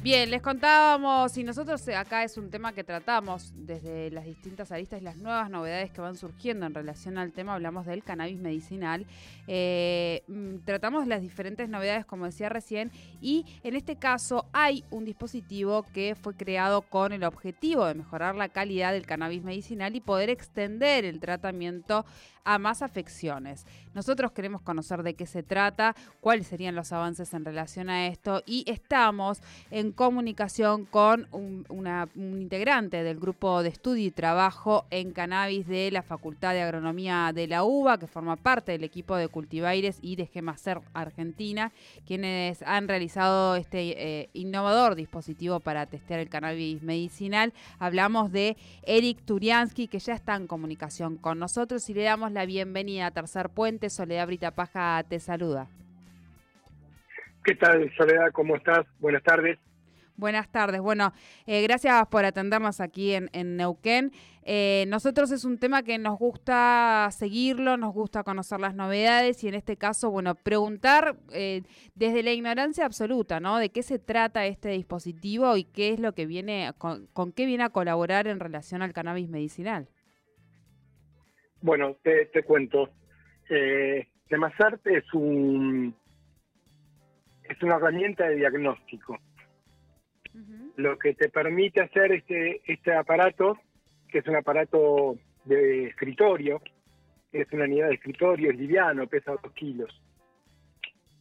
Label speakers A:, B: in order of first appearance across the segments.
A: Bien, les contábamos, y nosotros eh, acá es un tema que tratamos desde las distintas aristas y las nuevas novedades que van surgiendo en relación al tema, hablamos del cannabis medicinal, eh, mm, tratamos las diferentes novedades, como decía recién, y en este caso hay un dispositivo que fue creado con el objetivo de mejorar la calidad del cannabis medicinal y poder extender el tratamiento a más afecciones. Nosotros queremos conocer de qué se trata, cuáles serían los avances en relación a esto y estamos en comunicación con un, integrante del grupo de estudio y trabajo en cannabis de la Facultad de Agronomía de la UBA, que forma parte del equipo de Cultivaires y de Gemacer Argentina, quienes han realizado este eh, innovador dispositivo para testear el cannabis medicinal. Hablamos de Eric Turiansky, que ya está en comunicación con nosotros y le damos la bienvenida a Tercer Puente. Soledad Brita Paja te saluda.
B: ¿Qué tal, Soledad? ¿Cómo estás? Buenas tardes.
A: Buenas tardes. Bueno, eh, gracias por atendernos aquí en, Neuquén. Eh, nosotros es un tema que nos gusta seguirlo, nos gusta conocer las novedades y en este caso, bueno, preguntar eh, desde la ignorancia absoluta, ¿no? De qué se trata este dispositivo y qué es lo que viene, con, con qué viene a colaborar en relación al cannabis medicinal.
B: Bueno, te, te cuento. Eh, es un es una herramienta de diagnóstico. Lo que te permite hacer este este aparato, que es un aparato de escritorio, es una unidad de escritorio, es liviano, pesa dos kilos.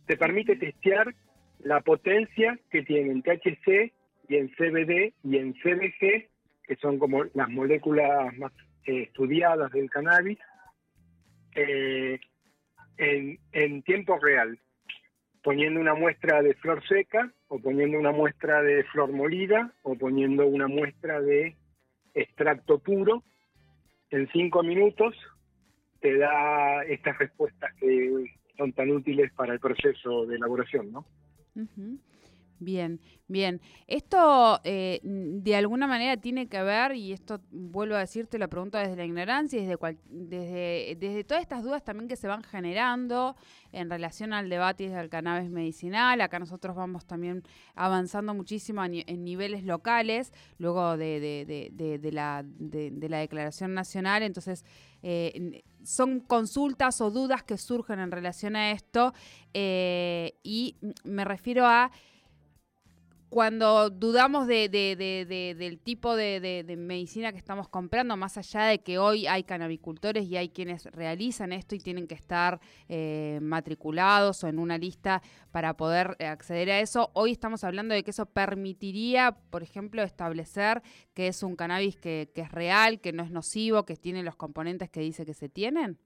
B: Te permite testear la potencia que tiene en THC y en CBD y en CBG, que son como las moléculas más estudiadas del cannabis eh, en, en tiempo real, poniendo una muestra de flor seca o poniendo una muestra de flor molida o poniendo una muestra de extracto puro, en cinco minutos te da estas respuestas que son tan útiles para el proceso de elaboración, ¿no?
A: Bien, bien. Esto eh, de alguna manera tiene que ver, y esto vuelvo a decirte la pregunta desde la ignorancia desde, desde, desde todas estas dudas también que se van generando en relación al debate del cannabis medicinal. Acá nosotros vamos también avanzando muchísimo en niveles locales, luego de, de, de la, de, la Declaración Nacional. Entonces, eh, son consultas o dudas que surgen en relación a esto, eh, y me refiero a cuando dudamos de, del tipo de, medicina que estamos comprando, más allá de que hoy hay canabicultores y hay quienes realizan esto y tienen que estar eh, matriculados o en una lista para poder acceder a eso, hoy estamos hablando de que eso permitiría, por ejemplo, establecer que es un cannabis que, que es real, que no es nocivo, que tiene los componentes que dice que se tienen.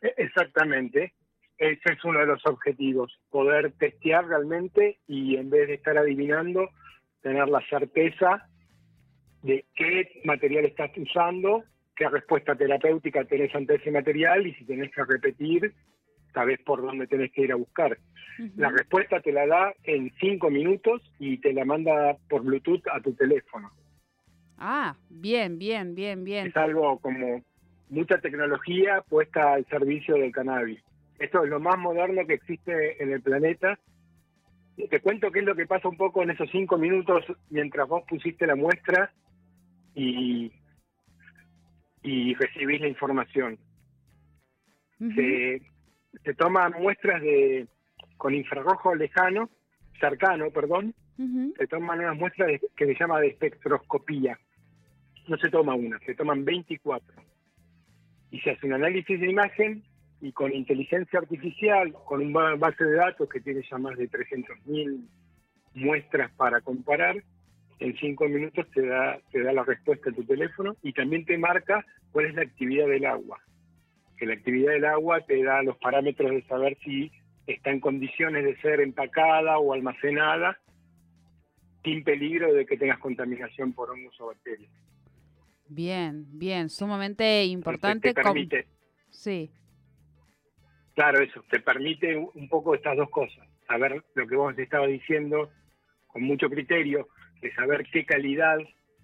B: E-, exactamente. Ese es uno de los objetivos, poder testear realmente y en vez de estar adivinando, tener la certeza de qué material estás usando, qué respuesta terapéutica tenés ante ese material y si tenés que repetir, sabés por dónde tenés que ir a buscar. La respuesta te la da en cinco minutos y te la manda por Bluetooth a tu teléfono.
A: Ah, bien, bien, bien, bien.
B: Es algo como mucha tecnología puesta al servicio del cannabis. Esto es lo más moderno que existe en el planeta. Te cuento qué es lo que pasa un poco en esos cinco minutos mientras vos pusiste la muestra y, y recibís la información. se, toman muestras de con infrarrojo lejano, cercano, perdón. Se toman unas muestras que se llama de espectroscopía. No se toma una, se toman 24. Y se hace un análisis de imagen y con inteligencia artificial, con una base de datos que tiene ya más de 300.000 muestras para comparar, en cinco minutos te da, te da la respuesta a tu teléfono y también te marca cuál es la actividad del agua. Que la actividad del agua te da los parámetros de saber si está en condiciones de ser empacada o almacenada sin peligro de que tengas contaminación por hongos o bacterias.
A: Bien, bien, sumamente importante.
B: Te permite,
A: sí
B: Claro, eso, te permite un poco estas dos cosas, saber lo que vos estabas diciendo con mucho criterio, de saber qué calidad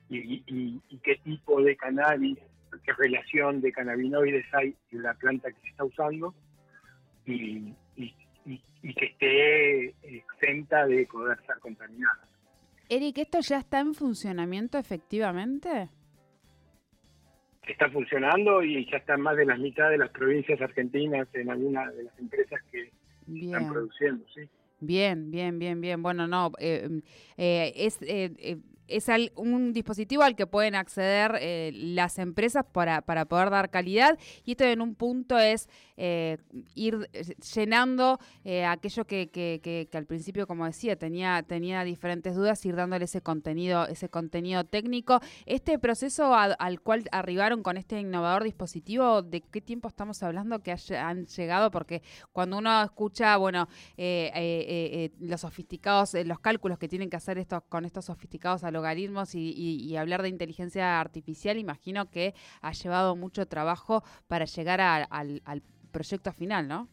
B: y, qué tipo de cannabis, qué relación de cannabinoides hay en la planta que se está usando y, que esté exenta de poder ser contaminada.
A: Eric, ¿esto ya está en funcionamiento efectivamente?
B: Está funcionando y ya está en más de la mitad de las provincias argentinas en algunas de las empresas que están produciendo, sí.
A: Bien, bien, bien, bien. Bueno, no, eh, eh, es eh, es un dispositivo al que pueden acceder eh, las empresas para, para, poder dar calidad y esto en un punto es eh, ir eh, llenando aquello que, que, al principio, como decía, tenía, tenía diferentes dudas, ir dándole ese contenido, ese contenido técnico. Este proceso al cual arribaron con este innovador dispositivo, ¿de qué tiempo estamos hablando que han llegado? Porque cuando uno escucha, bueno, los sofisticados, los cálculos que tienen que hacer estos, con estos sofisticados a logaritmos y, hablar de inteligencia artificial, imagino que ha llevado mucho trabajo para llegar al, proyecto final, ¿no?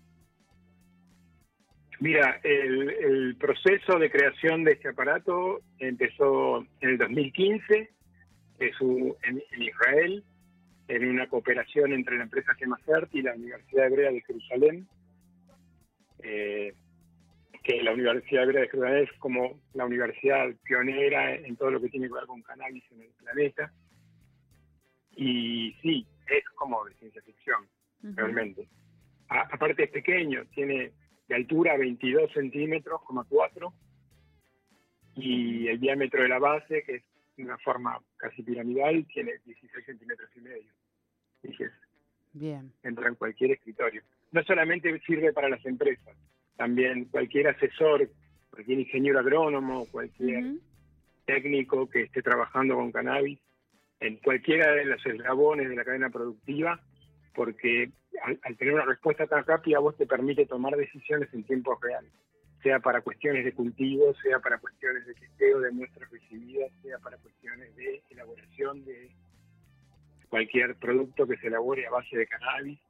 B: Mira, el, proceso de creación de este aparato empezó en el 2015 es en, Israel, en una cooperación entre la empresa Gemacert y la Universidad Hebrea de Jerusalén. Eh, que la Universidad de Jerusalén es como la universidad pionera en todo lo que tiene que ver con cannabis en el planeta. Y sí, es como de ciencia ficción, realmente. aparte es pequeño, tiene de altura 22 centímetros, 4, y el diámetro de la base, que es una forma casi piramidal, tiene 16 centímetros y medio.
A: Bien.
B: Entra en cualquier escritorio. No solamente sirve para las empresas, también cualquier asesor, cualquier ingeniero agrónomo, cualquier técnico que esté trabajando con cannabis, en cualquiera de los eslabones de la cadena productiva, porque al, tener una respuesta tan rápida vos te permite tomar decisiones en tiempo real, sea para cuestiones de cultivo, sea para cuestiones de testeo de muestras recibidas, sea para cuestiones de elaboración de cualquier producto que se elabore a base de cannabis,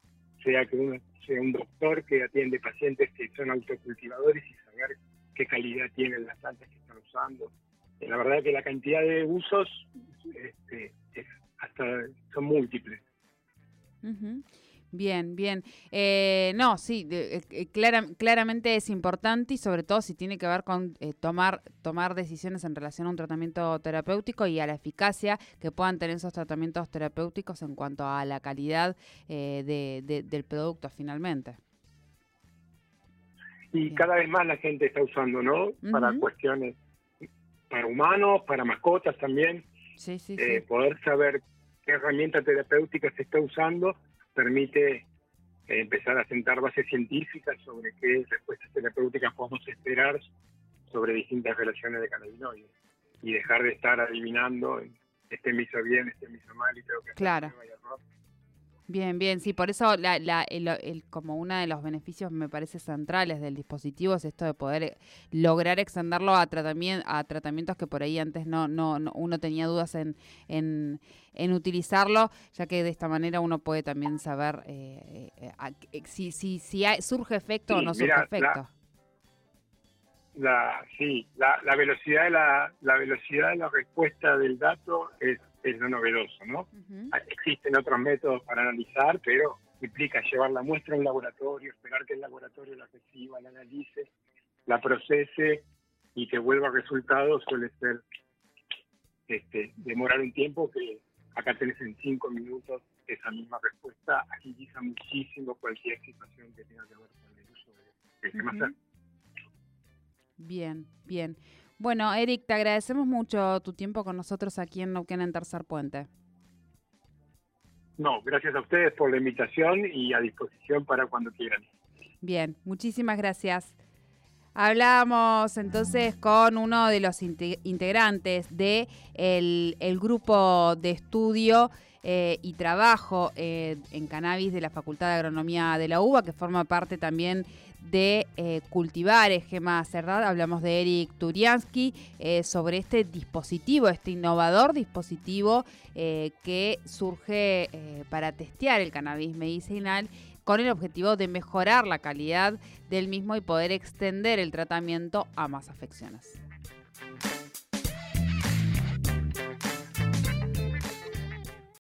B: sea que uno sea un doctor que atiende pacientes que son autocultivadores y saber qué calidad tienen las plantas que están usando. Eh, la verdad que la cantidad de usos este, hasta son múltiples.
A: Bien, bien. Eh, no, sí, eh, eh, claramente es importante y sobre todo si tiene que ver con tomar, tomar decisiones en relación a un tratamiento terapéutico y a la eficacia que puedan tener esos tratamientos terapéuticos en cuanto a la calidad de, del producto finalmente.
B: Y cada vez más la gente está usando, ¿no? Para cuestiones, para humanos, para mascotas también.
A: Sí, sí,
B: sí. Poder saber qué herramienta terapéutica se está usando permite eh, empezar a sentar bases científicas sobre qué respuestas terapéuticas podemos esperar sobre distintas relaciones de cannabinoides y dejar de estar adivinando este me hizo bien, este me hizo mal y creo que
A: claro. Bien, bien, sí, por eso la, la, el, como uno de los beneficios me parece centrales del dispositivo es esto de poder eh, lograr extenderlo a, tratamiento, a tratamientos que por ahí antes no, no, uno tenía dudas en, en, utilizarlo, ya que de esta manera uno puede también saber eh, eh, si, si, si surge efecto o no surge efecto.
B: La, sí, la, la velocidad de la, la velocidad de la respuesta del dato es es lo novedoso, ¿no? Ah, existen otros métodos para analizar, pero implica llevar la muestra a un laboratorio, esperar que el laboratorio la reciba, la analice, la procese y que vuelva resultados suele ser este, demorar un tiempo que acá tenés en cinco minutos esa misma respuesta, agiliza muchísimo cualquier situación que tenga que ver con el uso de, de
A: Bien, bien. Bueno, Eric, te agradecemos mucho tu tiempo con nosotros aquí en Neuquén en Tercer Puente.
B: No, gracias a ustedes por la invitación y a disposición para cuando quieran.
A: Bien, muchísimas gracias. Hablamos entonces con uno de los integrantes de el, grupo de estudio eh, y trabajo eh, en cannabis de la Facultad de Agronomía de la UBA, que forma parte también de eh, cultivar Gema Cerdad. Hablamos de Eric Turiansky eh, sobre este dispositivo, este innovador dispositivo eh, que surge para testear el cannabis medicinal con el objetivo de mejorar la calidad del mismo y poder extender el tratamiento a más afecciones.